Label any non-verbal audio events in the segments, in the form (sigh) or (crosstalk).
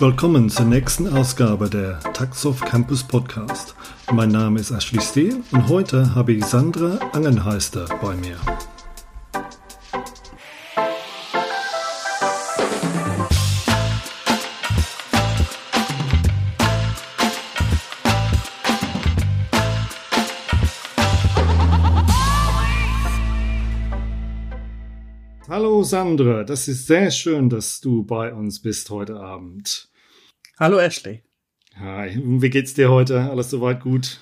Willkommen zur nächsten Ausgabe der Taxoff Campus Podcast. Mein Name ist Ashley Steele und heute habe ich Sandra Angenheister bei mir. Sandra, das ist sehr schön, dass du bei uns bist heute Abend. Hallo Ashley. Hi, wie geht's dir heute? Alles soweit gut?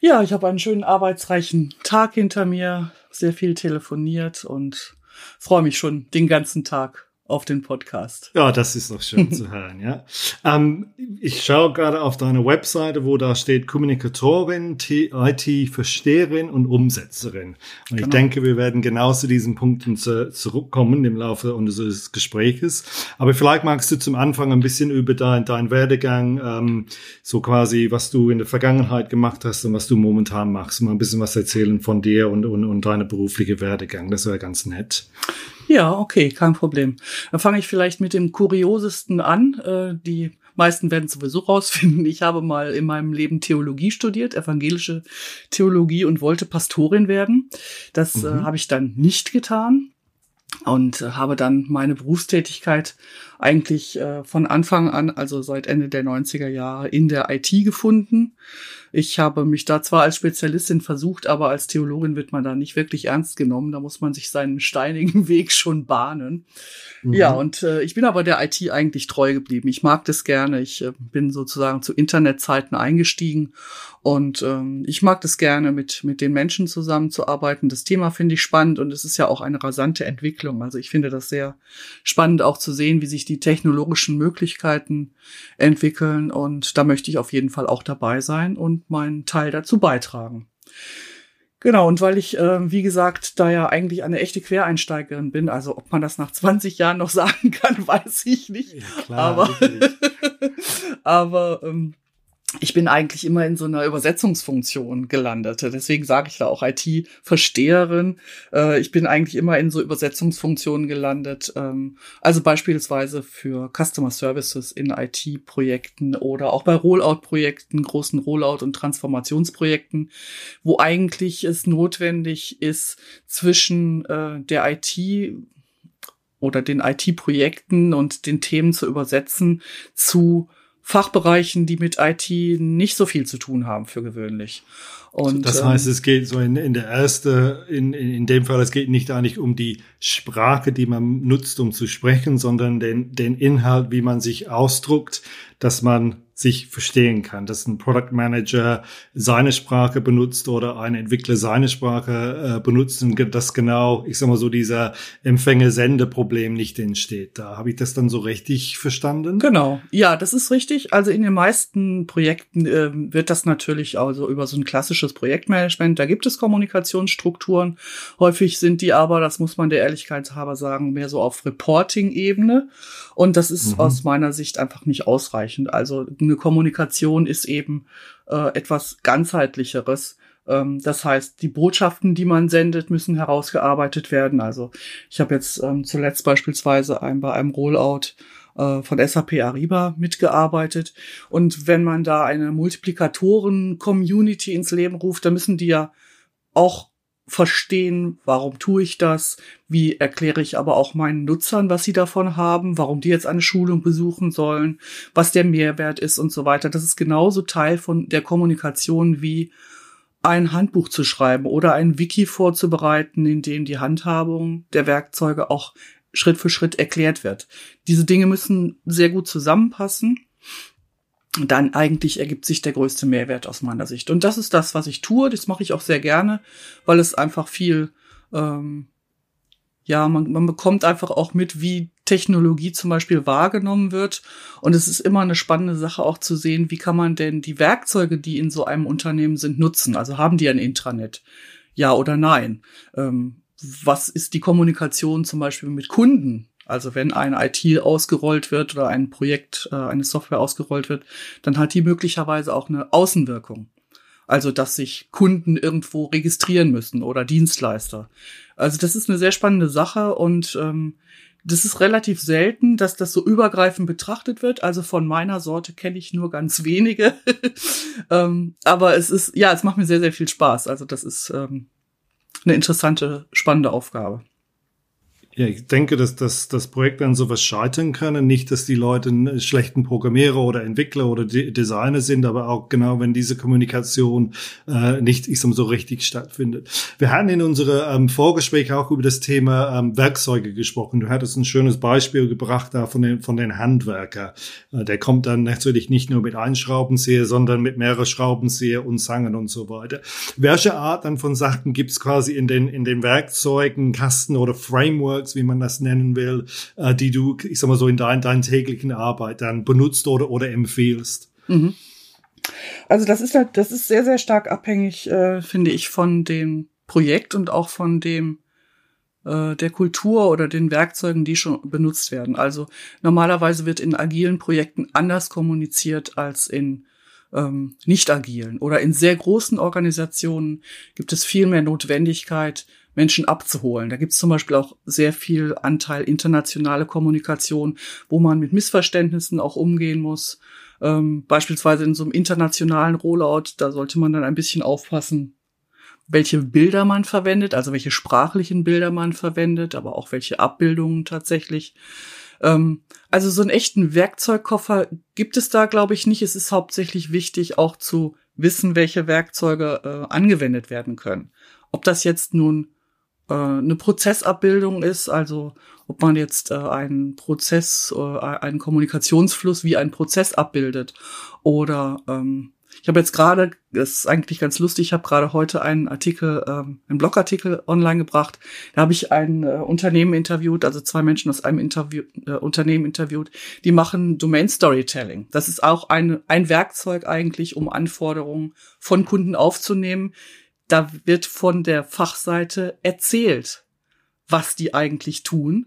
Ja, ich habe einen schönen arbeitsreichen Tag hinter mir, sehr viel telefoniert und freue mich schon den ganzen Tag auf den Podcast. Ja, das ist doch schön zu (laughs) hören, ja. Ähm, ich schaue gerade auf deine Webseite, wo da steht Kommunikatorin, IT-Versteherin und Umsetzerin. Und genau. ich denke, wir werden genau zu diesen Punkten zu, zurückkommen im Laufe unseres Gespräches. Aber vielleicht magst du zum Anfang ein bisschen über dein, dein Werdegang, ähm, so quasi, was du in der Vergangenheit gemacht hast und was du momentan machst. Mal ein bisschen was erzählen von dir und, und, und deine berufliche Werdegang. Das wäre ganz nett. Ja, okay, kein Problem. Dann fange ich vielleicht mit dem Kuriosesten an. Äh, die meisten werden sowieso rausfinden. Ich habe mal in meinem Leben Theologie studiert, evangelische Theologie und wollte Pastorin werden. Das äh, mhm. äh, habe ich dann nicht getan und äh, habe dann meine Berufstätigkeit eigentlich äh, von Anfang an, also seit Ende der 90er Jahre, in der IT gefunden. Ich habe mich da zwar als Spezialistin versucht, aber als Theologin wird man da nicht wirklich ernst genommen. Da muss man sich seinen steinigen (laughs) Weg schon bahnen. Mhm. Ja, und äh, ich bin aber der IT eigentlich treu geblieben. Ich mag das gerne. Ich äh, bin sozusagen zu Internetzeiten eingestiegen und ähm, ich mag das gerne, mit, mit den Menschen zusammenzuarbeiten. Das Thema finde ich spannend und es ist ja auch eine rasante Entwicklung. Also ich finde das sehr spannend auch zu sehen, wie sich die technologischen Möglichkeiten entwickeln. Und da möchte ich auf jeden Fall auch dabei sein und meinen Teil dazu beitragen. Genau, und weil ich, äh, wie gesagt, da ja eigentlich eine echte Quereinsteigerin bin, also ob man das nach 20 Jahren noch (laughs) sagen kann, weiß ich nicht. Ja, klar, aber (laughs) aber ähm, ich bin eigentlich immer in so einer Übersetzungsfunktion gelandet. Deswegen sage ich da auch IT-Versteherin. Äh, ich bin eigentlich immer in so Übersetzungsfunktionen gelandet. Ähm, also beispielsweise für Customer Services in IT-Projekten oder auch bei Rollout-Projekten, großen Rollout- und Transformationsprojekten, wo eigentlich es notwendig ist, zwischen äh, der IT oder den IT-Projekten und den Themen zu übersetzen zu Fachbereichen, die mit IT nicht so viel zu tun haben für gewöhnlich. Und, das heißt, ähm, es geht so in, in der erste, in, in, in dem Fall, es geht nicht eigentlich um die Sprache, die man nutzt, um zu sprechen, sondern den, den Inhalt, wie man sich ausdruckt, dass man sich verstehen kann, dass ein Product Manager seine Sprache benutzt oder ein Entwickler seine Sprache äh, benutzt und dass genau, ich sag mal so, dieser Empfänger-Sende-Problem nicht entsteht. Da habe ich das dann so richtig verstanden? Genau, ja, das ist richtig. Also in den meisten Projekten äh, wird das natürlich also über so ein klassisches Projektmanagement, da gibt es Kommunikationsstrukturen. Häufig sind die aber, das muss man der Ehrlichkeit halber sagen, mehr so auf Reporting-Ebene. Und das ist mhm. aus meiner Sicht einfach nicht ausreichend. Also eine Kommunikation ist eben äh, etwas ganzheitlicheres. Ähm, das heißt, die Botschaften, die man sendet, müssen herausgearbeitet werden. Also ich habe jetzt ähm, zuletzt beispielsweise ein, bei einem Rollout äh, von SAP Ariba mitgearbeitet. Und wenn man da eine Multiplikatoren-Community ins Leben ruft, dann müssen die ja auch verstehen, warum tue ich das, wie erkläre ich aber auch meinen Nutzern, was sie davon haben, warum die jetzt eine Schulung besuchen sollen, was der Mehrwert ist und so weiter. Das ist genauso Teil von der Kommunikation wie ein Handbuch zu schreiben oder ein Wiki vorzubereiten, in dem die Handhabung der Werkzeuge auch Schritt für Schritt erklärt wird. Diese Dinge müssen sehr gut zusammenpassen dann eigentlich ergibt sich der größte Mehrwert aus meiner Sicht. Und das ist das, was ich tue. Das mache ich auch sehr gerne, weil es einfach viel, ähm, ja, man, man bekommt einfach auch mit, wie Technologie zum Beispiel wahrgenommen wird. Und es ist immer eine spannende Sache auch zu sehen, wie kann man denn die Werkzeuge, die in so einem Unternehmen sind, nutzen. Also haben die ein Intranet? Ja oder nein? Ähm, was ist die Kommunikation zum Beispiel mit Kunden? Also wenn ein IT ausgerollt wird oder ein Projekt, äh, eine Software ausgerollt wird, dann hat die möglicherweise auch eine Außenwirkung. Also dass sich Kunden irgendwo registrieren müssen oder Dienstleister. Also das ist eine sehr spannende Sache und ähm, das ist relativ selten, dass das so übergreifend betrachtet wird. Also von meiner Sorte kenne ich nur ganz wenige. (laughs) ähm, aber es ist, ja, es macht mir sehr, sehr viel Spaß. Also das ist ähm, eine interessante, spannende Aufgabe. Ja, ich denke, dass, dass das Projekt an sowas scheitern kann. Nicht, dass die Leute schlechten Programmierer oder Entwickler oder De Designer sind, aber auch genau, wenn diese Kommunikation äh, nicht ich sag mal, so richtig stattfindet. Wir hatten in unserem ähm, Vorgespräch auch über das Thema ähm, Werkzeuge gesprochen. Du hattest ein schönes Beispiel gebracht da von den, von den Handwerker. Äh, der kommt dann natürlich nicht nur mit einem Schraubenzieher, sondern mit mehreren Schraubenzieher und Zangen und so weiter. Welche Art dann von Sachen gibt es quasi in den, in den Werkzeugen, Kasten oder Framework, Frameworks, wie man das nennen will, äh, die du, ich sag mal so, in dein, deiner täglichen Arbeit dann benutzt oder, oder empfiehlst? Mhm. Also das ist halt, das ist sehr, sehr stark abhängig, äh, finde ich, von dem Projekt und auch von dem äh, der Kultur oder den Werkzeugen, die schon benutzt werden. Also normalerweise wird in agilen Projekten anders kommuniziert als in ähm, nicht agilen oder in sehr großen Organisationen gibt es viel mehr Notwendigkeit, Menschen abzuholen. Da gibt es zum Beispiel auch sehr viel Anteil internationale Kommunikation, wo man mit Missverständnissen auch umgehen muss. Ähm, beispielsweise in so einem internationalen Rollout, da sollte man dann ein bisschen aufpassen, welche Bilder man verwendet, also welche sprachlichen Bilder man verwendet, aber auch welche Abbildungen tatsächlich. Ähm, also so einen echten Werkzeugkoffer gibt es da, glaube ich, nicht. Es ist hauptsächlich wichtig, auch zu wissen, welche Werkzeuge äh, angewendet werden können. Ob das jetzt nun äh, eine Prozessabbildung ist, also ob man jetzt äh, einen Prozess, äh, einen Kommunikationsfluss wie einen Prozess abbildet oder ähm, ich habe jetzt gerade, das ist eigentlich ganz lustig, ich habe gerade heute einen Artikel, ähm, einen Blogartikel online gebracht. Da habe ich ein äh, Unternehmen interviewt, also zwei Menschen aus einem Interview, äh, Unternehmen interviewt, die machen Domain Storytelling. Das ist auch ein, ein Werkzeug eigentlich, um Anforderungen von Kunden aufzunehmen, da wird von der Fachseite erzählt, was die eigentlich tun,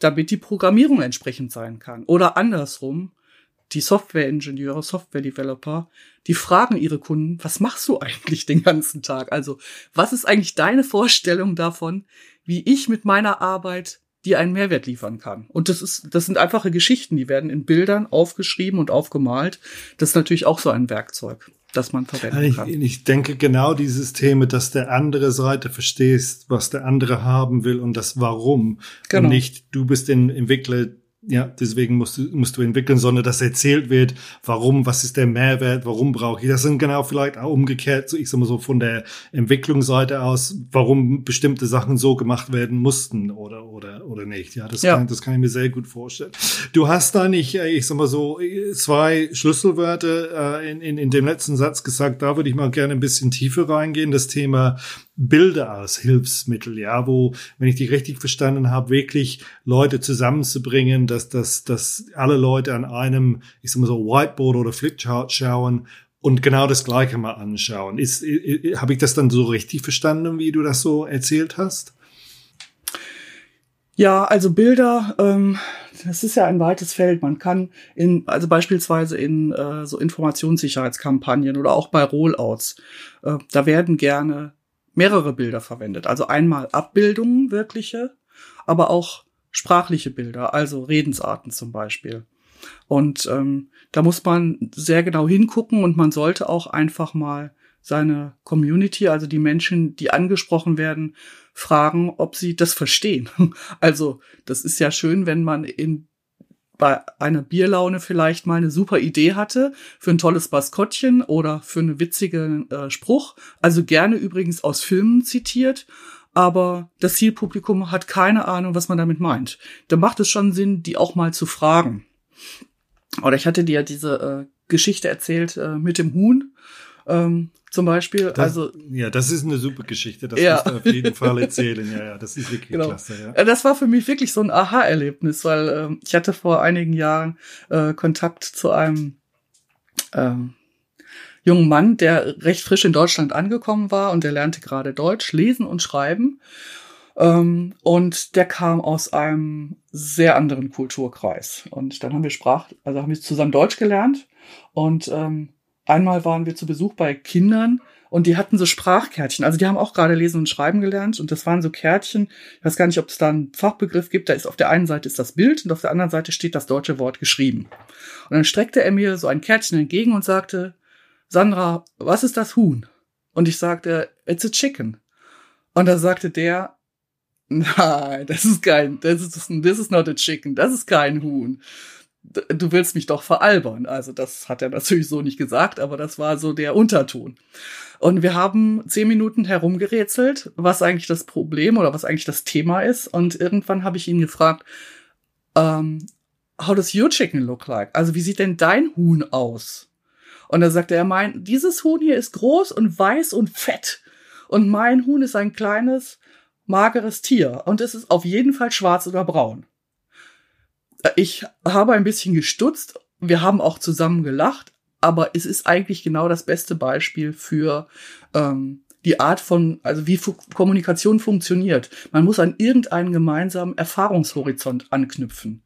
damit die Programmierung entsprechend sein kann. Oder andersrum, die Software-Ingenieure, Software-Developer, die fragen ihre Kunden, was machst du eigentlich den ganzen Tag? Also, was ist eigentlich deine Vorstellung davon, wie ich mit meiner Arbeit dir einen Mehrwert liefern kann? Und das ist, das sind einfache Geschichten, die werden in Bildern aufgeschrieben und aufgemalt. Das ist natürlich auch so ein Werkzeug das man verwenden kann. Ich, ich denke genau dieses Thema, dass der andere Seite verstehst, was der andere haben will und das Warum. Genau. Und nicht, du bist ein Entwickler, ja, deswegen musst du, musst du entwickeln, sondern dass erzählt wird, warum, was ist der Mehrwert, warum brauche ich. Das sind genau vielleicht auch umgekehrt, so ich sag mal so von der Entwicklungsseite aus, warum bestimmte Sachen so gemacht werden mussten oder, oder, oder nicht. Ja, das, ja. Kann, das kann ich mir sehr gut vorstellen. Du hast da nicht, äh, ich sag mal so, zwei Schlüsselwörter äh, in, in, in dem letzten Satz gesagt, da würde ich mal gerne ein bisschen tiefer reingehen. Das Thema Bilder als Hilfsmittel, ja, wo, wenn ich dich richtig verstanden habe, wirklich Leute zusammenzubringen, dass, dass, dass alle Leute an einem, ich sag mal so, Whiteboard oder Flipchart schauen und genau das Gleiche mal anschauen. Ist, habe ich das dann so richtig verstanden, wie du das so erzählt hast? Ja, also Bilder, ähm, das ist ja ein weites Feld. Man kann in, also beispielsweise in äh, so Informationssicherheitskampagnen oder auch bei Rollouts, äh, da werden gerne mehrere Bilder verwendet. Also einmal Abbildungen wirkliche, aber auch sprachliche Bilder, also Redensarten zum Beispiel. Und ähm, da muss man sehr genau hingucken und man sollte auch einfach mal seine Community, also die Menschen, die angesprochen werden, fragen, ob sie das verstehen. (laughs) Also das ist ja schön, wenn man in bei einer Bierlaune vielleicht mal eine super Idee hatte für ein tolles Maskottchen oder für einen witzigen äh, Spruch. Also gerne übrigens aus Filmen zitiert. Aber das Zielpublikum hat keine Ahnung, was man damit meint. Da macht es schon Sinn, die auch mal zu fragen. Oder ich hatte dir ja diese äh, Geschichte erzählt äh, mit dem Huhn. Ähm, zum Beispiel. Das, also ja, das ist eine super Geschichte. Das ja. musst du auf jeden Fall erzählen. Ja, ja, das ist wirklich genau. klasse. Ja. Äh, das war für mich wirklich so ein Aha-Erlebnis, weil ähm, ich hatte vor einigen Jahren äh, Kontakt zu einem ähm, jungen Mann, der recht frisch in Deutschland angekommen war und der lernte gerade Deutsch lesen und schreiben. Ähm, und der kam aus einem sehr anderen Kulturkreis. Und dann haben wir Sprach, also haben wir zusammen Deutsch gelernt und ähm, Einmal waren wir zu Besuch bei Kindern Und die hatten so Sprachkärtchen. Also die haben auch gerade lesen und schreiben gelernt. Und das waren so Kärtchen. Ich weiß gar nicht, ob es da einen Fachbegriff gibt. Da ist auf der einen Seite ist das Bild und auf der anderen Seite steht das deutsche Wort geschrieben. Und dann streckte er mir so ein Kärtchen entgegen und sagte, Sandra, was ist das Huhn? Und ich sagte, it's a chicken. Und da sagte der, nein, das ist kein, das ist, this is not a chicken, das ist kein Huhn du willst mich doch veralbern. Also das hat er natürlich so nicht gesagt, aber das war so der Unterton. Und wir haben zehn Minuten herumgerätselt, was eigentlich das Problem oder was eigentlich das Thema ist. Und irgendwann habe ich ihn gefragt, ähm, how does your chicken look like? Also wie sieht denn dein Huhn aus? Und da sagte er, mein, dieses Huhn hier ist groß und weiß und fett. Und mein Huhn ist ein kleines, mageres Tier. Und es ist auf jeden Fall schwarz oder braun. Ich habe ein bisschen gestutzt. Wir haben auch zusammen gelacht, aber es ist eigentlich genau das beste Beispiel für ähm, die Art von, also wie Fu Kommunikation funktioniert. Man muss an irgendeinen gemeinsamen Erfahrungshorizont anknüpfen.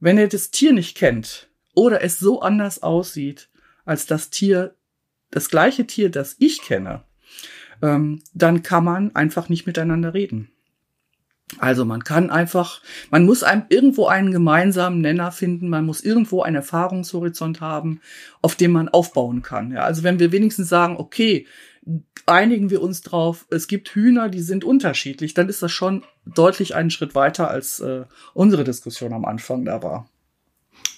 Wenn ihr das Tier nicht kennt oder es so anders aussieht als das Tier, das gleiche Tier, das ich kenne, ähm, dann kann man einfach nicht miteinander reden. Also man kann einfach, man muss einem irgendwo einen gemeinsamen Nenner finden, man muss irgendwo einen Erfahrungshorizont haben, auf dem man aufbauen kann. Ja, also wenn wir wenigstens sagen, okay, einigen wir uns drauf, es gibt Hühner, die sind unterschiedlich, dann ist das schon deutlich einen Schritt weiter, als äh, unsere Diskussion am Anfang da war.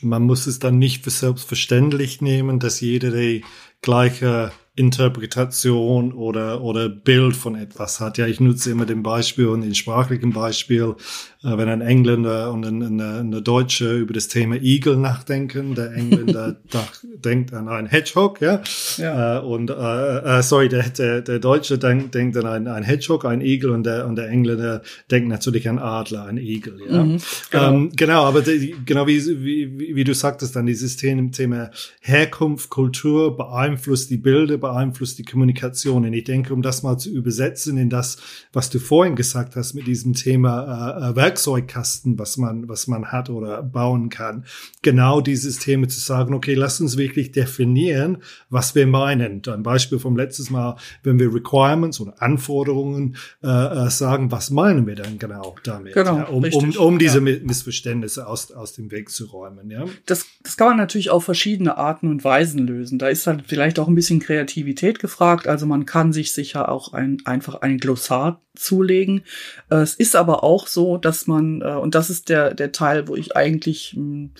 Man muss es dann nicht für selbstverständlich nehmen, dass jeder die gleiche Interpretation oder, oder Bild von etwas hat. Ja, ich nutze immer den Beispiel und den sprachlichen Beispiel, äh, wenn ein Engländer und ein, eine, eine Deutsche über das Thema Igel nachdenken. Der Engländer (laughs) denkt an einen Hedgehog, ja. ja. Äh, und äh, äh, sorry, der, der, der Deutsche denkt, denkt an einen, einen Hedgehog, einen Igel und der, und der Engländer denkt natürlich an Adler, einen Igel, ja. Mhm, genau. Ähm, genau, aber die, genau wie, wie, wie du sagtest, dann dieses Thema Herkunft, Kultur beeinflusst die Bilder, beeinflusst die Kommunikation. Und ich denke, um das mal zu übersetzen in das, was du vorhin gesagt hast mit diesem Thema äh, Werkzeugkasten, was man, was man hat oder bauen kann, genau dieses Thema zu sagen, okay, lass uns wirklich definieren, was wir meinen. Ein Beispiel vom letztes Mal, wenn wir Requirements oder Anforderungen äh, äh sagen, was meinen wir dann genau damit? Genau, ja, um, um, um diese ja. Missverständnisse aus, aus dem Weg zu räumen. Ja? Das, das kann man natürlich auf verschiedene Arten und Weisen lösen. Da ist halt vielleicht auch ein bisschen kreativ Kreativität gefragt. Also man kann sich sicher auch ein, einfach ein Glossar zulegen. Äh, es ist aber auch so, dass man, äh, und das ist der, der Teil, wo ich eigentlich hm,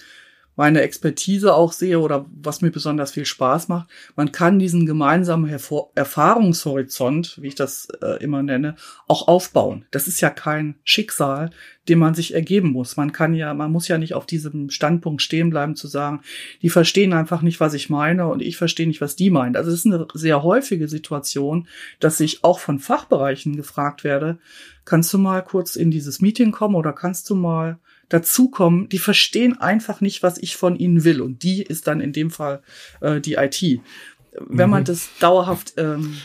meine Expertise auch sehe oder was mir besonders viel Spaß macht. Man kann diesen gemeinsamen Hervor Erfahrungshorizont, wie ich das äh, immer nenne, auch aufbauen. Das ist ja kein Schicksal, dem man sich ergeben muss. Man kann ja, man muss ja nicht auf diesem Standpunkt stehen bleiben zu sagen, die verstehen einfach nicht, was ich meine und ich verstehe nicht, was die meinen. Also es ist eine sehr häufige Situation, dass ich auch von Fachbereichen gefragt werde, kannst du mal kurz in dieses Meeting kommen oder kannst du mal dazukommen, die verstehen einfach nicht, was ich von ihnen will. Und die ist dann in dem Fall äh, die IT. Wenn mhm. man das dauerhaft ähm,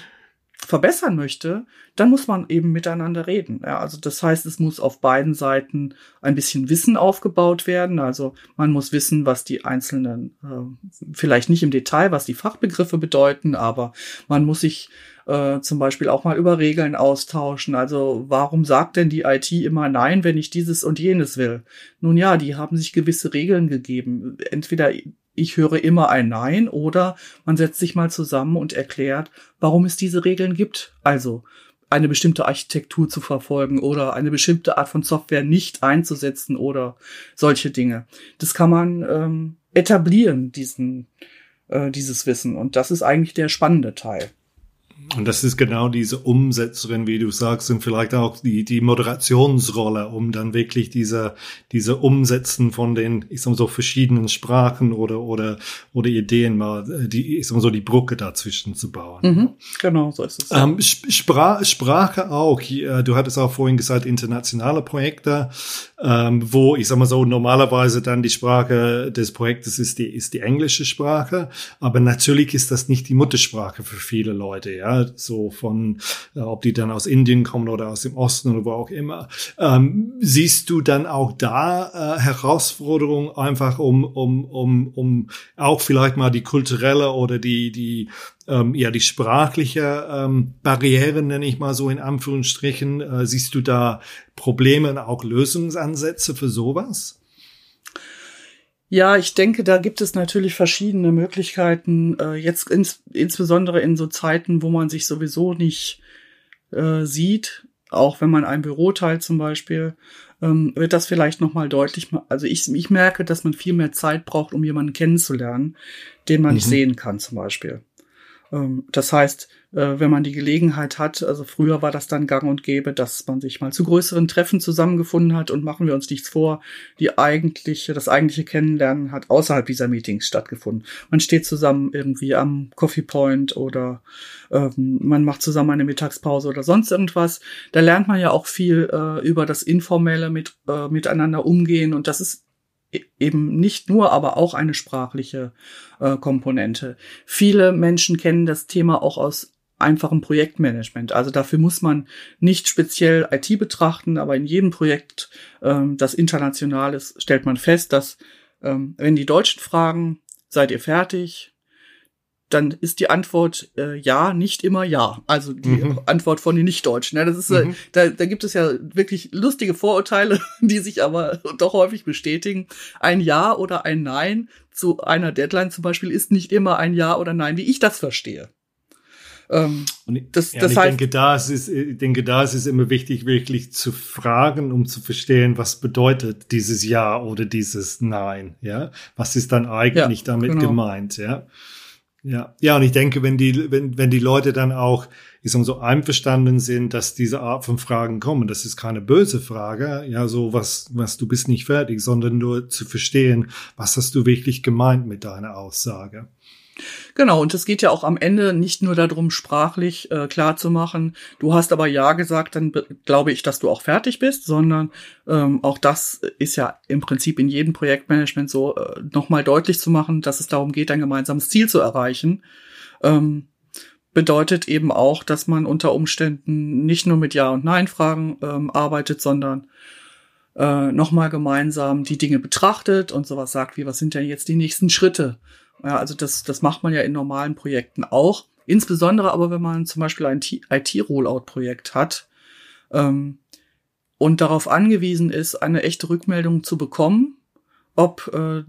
verbessern möchte, dann muss man eben miteinander reden. Ja, also das heißt, es muss auf beiden Seiten ein bisschen Wissen aufgebaut werden. Also man muss wissen, was die einzelnen, äh, vielleicht nicht im Detail, was die Fachbegriffe bedeuten, aber man muss sich äh, zum Beispiel auch mal über Regeln austauschen. Also warum sagt denn die IT immer nein, wenn ich dieses und jenes will? Nun ja, die haben sich gewisse Regeln gegeben. Entweder ich höre immer ein Nein oder man setzt sich mal zusammen und erklärt, warum es diese Regeln gibt. Also eine bestimmte Architektur zu verfolgen oder eine bestimmte Art von Software nicht einzusetzen oder solche Dinge. Das kann man ähm, etablieren, diesen, äh, dieses Wissen. Und das ist eigentlich der spannende Teil. Und das ist genau diese Umsetzerin, wie du sagst, und vielleicht auch die, die Moderationsrolle, um dann wirklich diese, diese Umsetzen von den, ich sag mal so, verschiedenen Sprachen oder, oder, oder Ideen mal, die, ich sag mal so, die Brücke dazwischen zu bauen. Mhm, genau, so ist es. Ähm, Spra Sprache auch. Du hattest auch vorhin gesagt, internationale Projekte, ähm, wo, ich sag mal so, normalerweise dann die Sprache des Projektes ist die, ist die englische Sprache. Aber natürlich ist das nicht die Muttersprache für viele Leute, ja so von, äh, ob die dann aus Indien kommen oder aus dem Osten oder wo auch immer. Ähm, siehst du dann auch da äh, Herausforderungen einfach um, um, um, um auch vielleicht mal die kulturelle oder die, die, ähm, ja, die sprachliche ähm, Barriere, nenne ich mal so in Anführungsstrichen. Äh, siehst du da Probleme und auch Lösungsansätze für sowas? Ja, ich denke, da gibt es natürlich verschiedene Möglichkeiten. Äh, jetzt ins, insbesondere in so Zeiten, wo man sich sowieso nicht äh, sieht, auch wenn man ein Büro teilt zum Beispiel, ähm, wird das vielleicht noch mal deutlich. Also ich, ich merke, dass man viel mehr Zeit braucht, um jemanden kennenzulernen, den man mhm. nicht sehen kann zum Beispiel. Ähm, das heißt, äh, wenn man die Gelegenheit hat, also früher war das dann gang und gäbe, dass man sich mal zu größeren Treffen zusammengefunden hat und machen wir uns nichts vor, die eigentliche, das eigentliche Kennenlernen hat außerhalb dieser Meetings stattgefunden. Man steht zusammen irgendwie am Coffee Point oder ähm, man macht zusammen eine Mittagspause oder sonst irgendwas. Da lernt man ja auch viel äh, über das informelle mit, äh, miteinander umgehen und das ist eben nicht nur, aber auch eine sprachliche äh, Komponente. Viele Menschen kennen das Thema auch aus einfachem Projektmanagement. Also dafür muss man nicht speziell IT betrachten, aber in jedem Projekt, ähm, das international ist, stellt man fest, dass ähm, wenn die Deutschen fragen, seid ihr fertig? Dann ist die Antwort äh, ja, nicht immer ja. Also die mhm. Antwort von den Nichtdeutschen. Ja, das ist, äh, mhm. äh, da, da gibt es ja wirklich lustige Vorurteile, (laughs) die sich aber doch häufig bestätigen. Ein Ja oder ein Nein zu einer Deadline zum Beispiel ist nicht immer ein Ja oder Nein, wie ich das verstehe. Ähm, ich, das, ja, das ich heißt, denke, da ist es, ich denke, da ist es immer wichtig, wirklich zu fragen, um zu verstehen, was bedeutet dieses Ja oder dieses Nein. Ja, was ist dann eigentlich ja, damit genau. gemeint? Ja. Ja, ja, und ich denke, wenn die, wenn, wenn die Leute dann auch, ich sag mal so einverstanden sind, dass diese Art von Fragen kommen, das ist keine böse Frage, ja, so was, was du bist nicht fertig, sondern nur zu verstehen, was hast du wirklich gemeint mit deiner Aussage. Genau, und es geht ja auch am Ende nicht nur darum, sprachlich äh, klar zu machen, du hast aber ja gesagt, dann glaube ich, dass du auch fertig bist, sondern ähm, auch das ist ja im Prinzip in jedem Projektmanagement so, äh, nochmal deutlich zu machen, dass es darum geht, ein gemeinsames Ziel zu erreichen. Ähm, bedeutet eben auch, dass man unter Umständen nicht nur mit Ja- und Nein-Fragen ähm, arbeitet, sondern äh, nochmal gemeinsam die Dinge betrachtet und sowas sagt wie, was sind denn jetzt die nächsten Schritte? Ja, also das, das macht man ja in normalen Projekten auch. Insbesondere aber, wenn man zum Beispiel ein IT-Rollout-Projekt hat ähm, und darauf angewiesen ist, eine echte Rückmeldung zu bekommen, ob äh,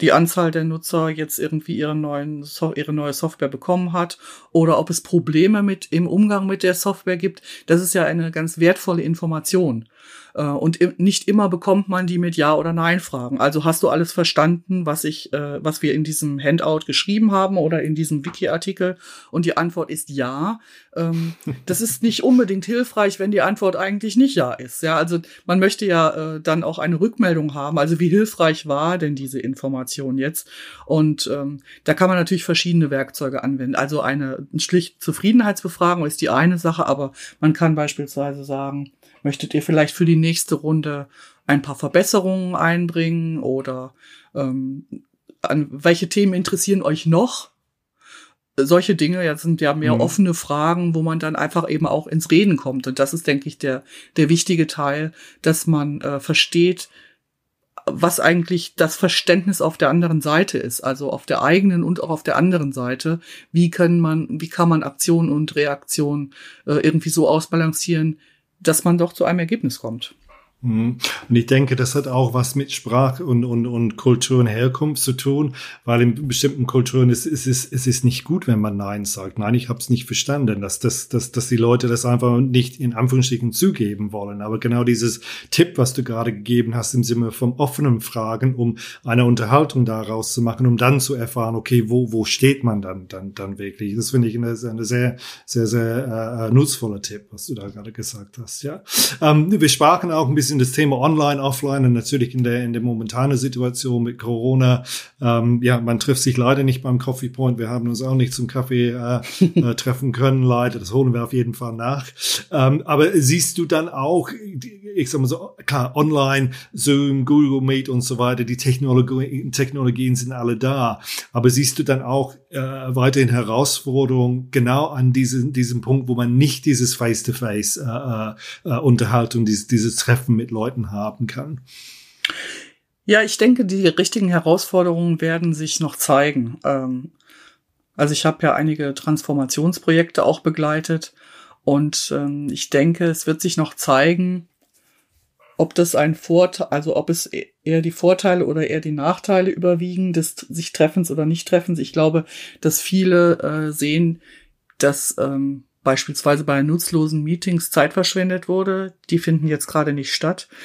die Anzahl der Nutzer jetzt irgendwie ihre, neuen ihre neue Software bekommen hat oder ob es Probleme mit im Umgang mit der Software gibt. Das ist ja eine ganz wertvolle Information. Äh, und nicht immer bekommt man die mit Ja oder Nein Fragen. Also hast du alles verstanden, was ich, äh, was wir in diesem Handout geschrieben haben oder in diesem Wiki-Artikel? Und die Antwort ist ja. Ähm, (laughs) das ist nicht unbedingt hilfreich, wenn die Antwort eigentlich nicht ja ist. Ja, also man möchte ja äh, dann auch eine Rückmeldung haben. Also wie hilfreich war denn diese Information jetzt? Und ähm, da kann man natürlich verschiedene Werkzeuge anwenden. Also eine schlicht Zufriedenheitsbefragung ist die eine Sache, aber man kann beispielsweise sagen, Möchtet ihr vielleicht für die nächste Runde ein paar Verbesserungen einbringen oder ähm, an welche Themen interessieren euch noch? Solche Dinge ja, sind ja mehr mhm. offene Fragen, wo man dann einfach eben auch ins Reden kommt. Und das ist, denke ich, der, der wichtige Teil, dass man äh, versteht, was eigentlich das Verständnis auf der anderen Seite ist, also auf der eigenen und auch auf der anderen Seite. Wie kann man, wie kann man Aktion und Reaktion äh, irgendwie so ausbalancieren, dass man doch zu einem Ergebnis kommt. Mhm. Und ich denke, das hat auch was mit Sprache und, und, und Kultur und Herkunft zu tun, weil in bestimmten Kulturen ist es ist, es ist nicht gut, wenn man Nein sagt. Nein, ich habe es nicht verstanden, dass, dass, dass, dass die Leute das einfach nicht in Anführungsstrichen zugeben wollen. Aber genau dieses Tipp, was du gerade gegeben hast, im Sinne vom offenen Fragen, um eine Unterhaltung daraus zu machen, um dann zu erfahren, okay, wo, wo steht man dann, dann, dann wirklich? Das finde ich eine, eine sehr, sehr, sehr äh, nutzvoller Tipp, was du da gerade gesagt hast. Ja, ähm, wir sprachen auch ein bisschen bisschen das Thema Online, Offline und natürlich in der, in der momentanen Situation mit Corona. Ähm, ja, man trifft sich leider nicht beim Coffee Point. Wir haben uns auch nicht zum Kaffee äh, (laughs) äh, treffen können, leider. Das holen wir auf jeden Fall nach. Ähm, aber siehst du dann auch ich sag mal so, klar, online, Zoom, Google Meet und so weiter, die Technologie, Technologien sind alle da. Aber siehst du dann auch äh, weiterhin Herausforderungen genau an diesem, diesem Punkt, wo man nicht dieses Face-to-Face -face, äh, äh, Unterhaltung, dieses, dieses Treffen mit Leuten haben kann? Ja, ich denke, die richtigen Herausforderungen werden sich noch zeigen. Ähm, also ich habe ja einige Transformationsprojekte auch begleitet und ähm, ich denke, es wird sich noch zeigen, ob das ein Vorteil, also ob es e-, eher die Vorteile oder eher die Nachteile überwiegen des sich Treffens oder nicht Treffens. Ich glaube, dass viele äh, sehen, dass ähm, beispielsweise bei nutzlosen Meetings Zeit verschwendet wurde, die finden jetzt gerade nicht statt. (laughs)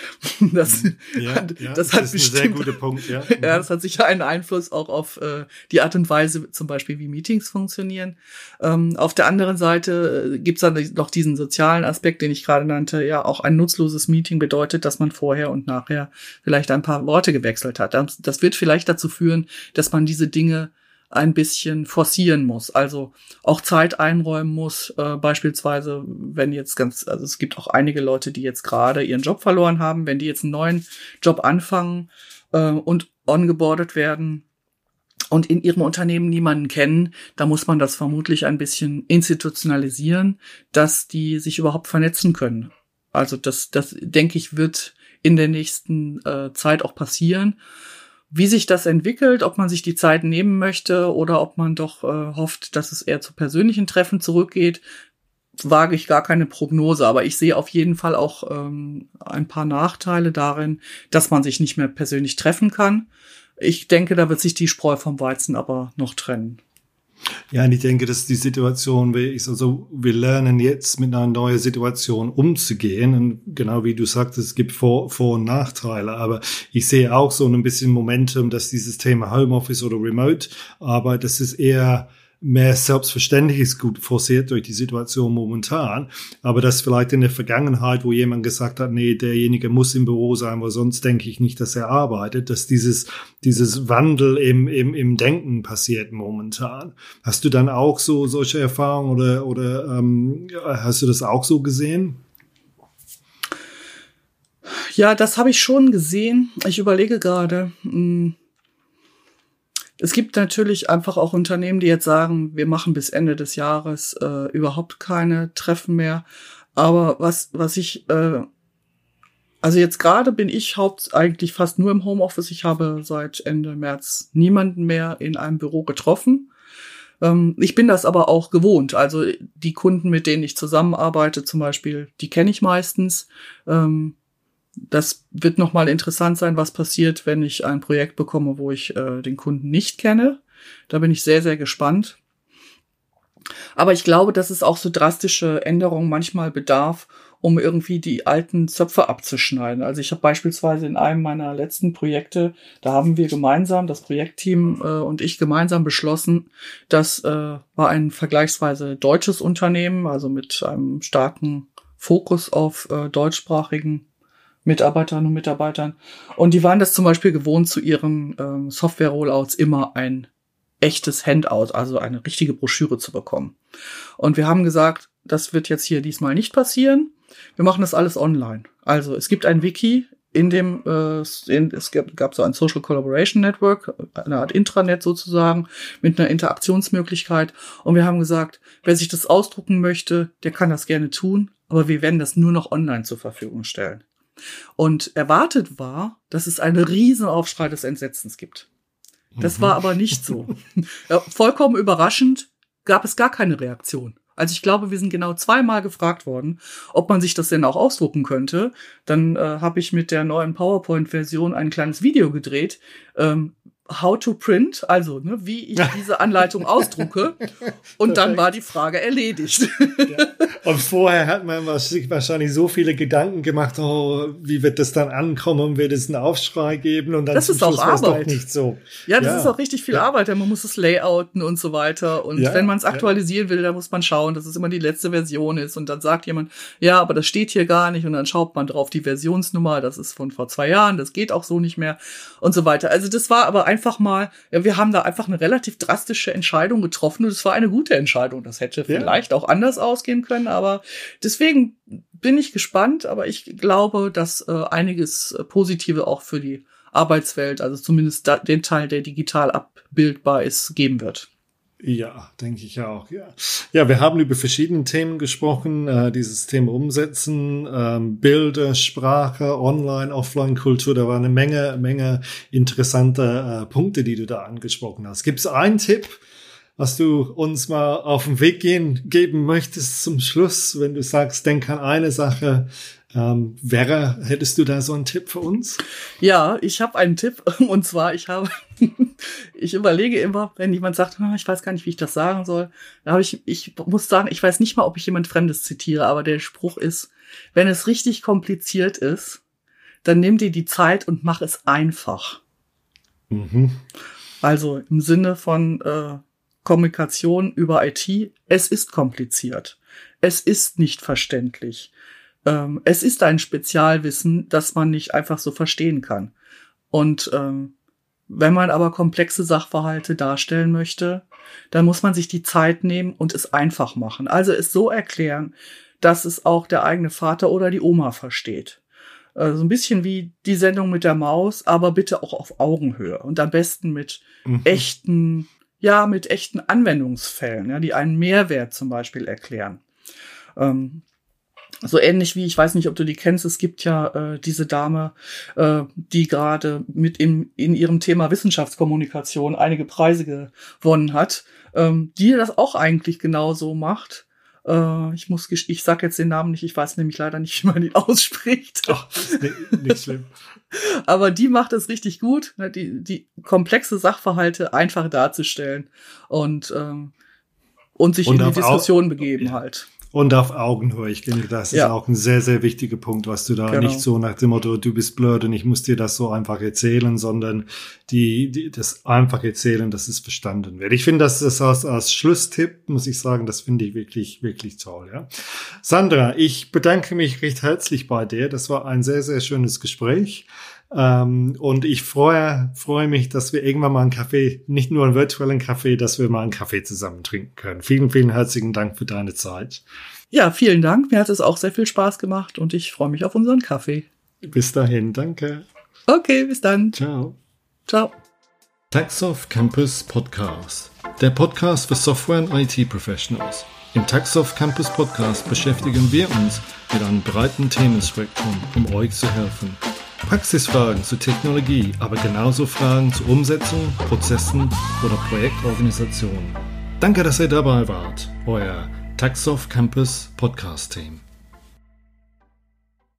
Das, mhm. ja, hat, ja, das, das hat bestimmt, sehr guter Punkt, ja. (laughs) ja, das hat sicher einen Einfluss auch auf äh, die Art und Weise, zum Beispiel wie Meetings funktionieren. Ähm, auf der anderen Seite äh, gibt's dann noch diesen sozialen Aspekt, den ich gerade nannte. Ja, auch ein nutzloses Meeting bedeutet, dass man vorher und nachher vielleicht ein paar Worte gewechselt hat. Das, das wird vielleicht dazu führen, dass man diese Dinge ein bisschen forcieren muss. Also auch Zeit einräumen muss. Äh, beispielsweise, wenn jetzt ganz, also es gibt auch einige Leute, die jetzt gerade ihren Job verloren haben, wenn die jetzt einen neuen Job anfangen äh, und ongeboardet werden und in ihrem Unternehmen niemanden kennen, da muss man das vermutlich ein bisschen institutionalisieren, dass die sich überhaupt vernetzen können. Also das, das denke ich, wird in der nächsten äh, Zeit auch passieren. Wie sich das entwickelt, ob man sich die Zeit nehmen möchte oder ob man doch äh, hofft, dass es eher zu persönlichen Treffen zurückgeht, wage ich gar keine Prognose. Aber ich sehe auf jeden Fall auch ähm, ein paar Nachteile darin, dass man sich nicht mehr persönlich treffen kann. Ich denke, da wird sich die Spreu vom Weizen aber noch trennen. Ja, und ich denke, dass die Situation also wir lernen jetzt mit einer neuen Situation umzugehen. Und genau wie du sagst, es gibt Vor-, Vor und Nachteile. Aber ich sehe auch so ein bisschen Momentum, dass dieses Thema Homeoffice oder Remote Arbeit, das ist eher mehr selbstverständlich ist gut forciert durch die Situation momentan. Aber das vielleicht in der Vergangenheit, wo jemand gesagt hat, nee, derjenige muss im Büro sein, weil sonst denke ich nicht, dass er arbeitet, dass dieses, dieses Wandel im, im, im Denken passiert momentan. Hast du dann auch so solche Erfahrungen oder, oder ähm, hast du das auch so gesehen? Ja, das habe ich schon gesehen. Ich überlege gerade. Hm, es gibt natürlich einfach auch Unternehmen, die jetzt sagen, wir machen bis Ende des Jahres äh, überhaupt keine Treffen mehr. Aber was, was ich, äh, also jetzt gerade bin ich haupt eigentlich fast nur im Homeoffice. Ich habe seit Ende März niemanden mehr in einem Büro getroffen. Ähm, ich bin das aber auch gewohnt. Also die Kunden, mit denen ich zusammenarbeite, zum Beispiel, die kenne ich meistens. Ähm, das wird nochmal interessant sein, was passiert, wenn ich ein Projekt bekomme, wo ich äh, den Kunden nicht kenne. Da bin ich sehr, sehr gespannt. Aber ich glaube, dass es auch so drastische Änderungen manchmal bedarf, um irgendwie die alten Zöpfe abzuschneiden. Also ich habe beispielsweise in einem meiner letzten Projekte, da haben wir gemeinsam, das Projektteam äh, und ich gemeinsam beschlossen, das äh, war ein vergleichsweise deutsches Unternehmen, also mit einem starken Fokus auf äh, deutschsprachigen Mitarbeiterinnen und Mitarbeitern. Und die waren das zum Beispiel gewohnt, zu ihren ähm, Software-Rollouts immer ein echtes Handout, also eine richtige Broschüre zu bekommen. Und wir haben gesagt, das wird jetzt hier diesmal nicht passieren. Wir machen das alles online. Also es gibt ein Wiki, in dem äh, in, es gab, gab so ein Social Collaboration Network, eine Art Intranet sozusagen, mit einer Interaktionsmöglichkeit. Und wir haben gesagt, wer sich das ausdrucken möchte, der kann das gerne tun, aber wir werden das nur noch online zur Verfügung stellen. Und erwartet war, dass es einen riesen Aufschrei des Entsetzens gibt. Das war mhm. aber nicht so. (laughs) ja, vollkommen überraschend gab es gar keine Reaktion. Also ich glaube, wir sind genau zweimal gefragt worden, ob man sich das denn auch ausdrucken könnte. Dann äh, habe ich mit der neuen PowerPoint-Version ein kleines Video gedreht, ähm, how to print, also ne, wie ich (laughs) diese Anleitung ausdrucke. Und dann war die Frage erledigt. Ja. Und vorher hat man sich wahrscheinlich so viele Gedanken gemacht, oh, wie wird das dann ankommen, wird es einen Aufschrei geben und dann das ist auch Arbeit. nicht so. Ja, das ja. ist auch richtig viel ja. Arbeit, denn man muss es layouten und so weiter. Und wenn man es aktualisieren will, dann muss man schauen, dass es immer die letzte Version ist. Und dann sagt jemand, ja, aber das steht hier gar nicht. Und dann schaut man drauf die Versionsnummer, das ist von vor zwei Jahren, das geht auch so nicht mehr und so weiter. Also das war aber einfach einfach mal, ja, wir haben da einfach eine relativ drastische Entscheidung getroffen und es war eine gute Entscheidung. Das hätte ja. vielleicht auch anders ausgehen können, aber deswegen bin ich gespannt, aber ich glaube, dass äh, einiges Positive auch für die Arbeitswelt, also zumindest da, den Teil, der digital abbildbar ist, geben wird. Ja, denke ich auch, ja. Ja, wir haben über verschiedene Themen gesprochen, äh, dieses Thema Umsetzen, ähm, Bilder, Sprache, Online, Offline-Kultur, da war eine Menge, Menge interessanter äh, Punkte, die du da angesprochen hast. Gibt es einen Tipp, was du uns mal auf den Weg gehen, geben möchtest zum Schluss, wenn du sagst, denk an eine Sache, ähm, Vera, hättest du da so einen Tipp für uns? Ja, ich habe einen Tipp (laughs) und zwar, ich habe, (laughs) ich überlege immer, wenn jemand sagt, ah, ich weiß gar nicht, wie ich das sagen soll, da habe ich, ich muss sagen, ich weiß nicht mal, ob ich jemand Fremdes zitiere, aber der Spruch ist, wenn es richtig kompliziert ist, dann nimm dir die Zeit und mach es einfach. Mhm. Also im Sinne von äh, Kommunikation über IT, es ist kompliziert. Es ist nicht verständlich ähm, es ist ein Spezialwissen, das man nicht einfach so verstehen kann. Und ähm, wenn man aber komplexe Sachverhalte darstellen möchte, dann muss man sich die Zeit nehmen und es einfach machen. Also es so erklären, dass es auch der eigene Vater oder die Oma versteht. Also so ein bisschen wie die Sendung mit der Maus, aber bitte auch auf Augenhöhe und am besten mit mhm. echten, ja, mit echten Anwendungsfällen, ja, die einen Mehrwert zum Beispiel erklären. Ähm, so ähnlich wie, ich weiß nicht, ob du die kennst, es gibt ja äh, diese Dame, äh, die gerade mit im, in ihrem Thema Wissenschaftskommunikation einige Preise gewonnen hat, ähm, die das auch eigentlich genauso macht. Äh, ich muss, ich sag jetzt den Namen nicht, ich weiß nämlich leider nicht, (laughs) wie man ihn ausspricht. (laughs) Ach, nicht, nicht schlimm. (laughs) Aber die macht es richtig gut, ne, die, die komplexe Sachverhalte einfach darzustellen und, ähm, und sich und in die Diskussion begeben ja. halt. Und auf Augenhöhe. Ich denke, das ja. ist auch ein sehr, sehr wichtiger Punkt, was du da genau. nicht so nach dem Motto, du bist blöd und ich muss dir das so einfach erzählen, sondern die, die das einfach erzählen, dass es verstanden wird. Ich finde, das ist als, als Schlusstipp, muss ich sagen, das finde ich wirklich, wirklich toll, ja. Sandra, ich bedanke mich recht herzlich bei dir. Das war ein sehr, sehr schönes Gespräch. Ähm, und ich freue, freue mich, dass wir irgendwann mal einen Kaffee, nicht nur einen virtuellen Kaffee, dass wir mal einen Kaffee zusammen trinken können. Vielen, vielen herzlichen Dank für deine Zeit. Ja, vielen Dank. Mir hat es auch sehr viel Spaß gemacht und ich freue mich auf unseren Kaffee. Bis dahin, danke. Okay, bis dann. Ciao. Ciao. Taxoff Campus Podcast. Der Podcast für Software und IT Professionals. Im Taxoff Campus Podcast beschäftigen wir uns mit einem breiten Themenspektrum, um euch zu helfen Praxisfragen zur Technologie, aber genauso Fragen zur Umsetzung, Prozessen oder Projektorganisation. Danke, dass ihr dabei wart. Euer Taxoff Campus Podcast Team.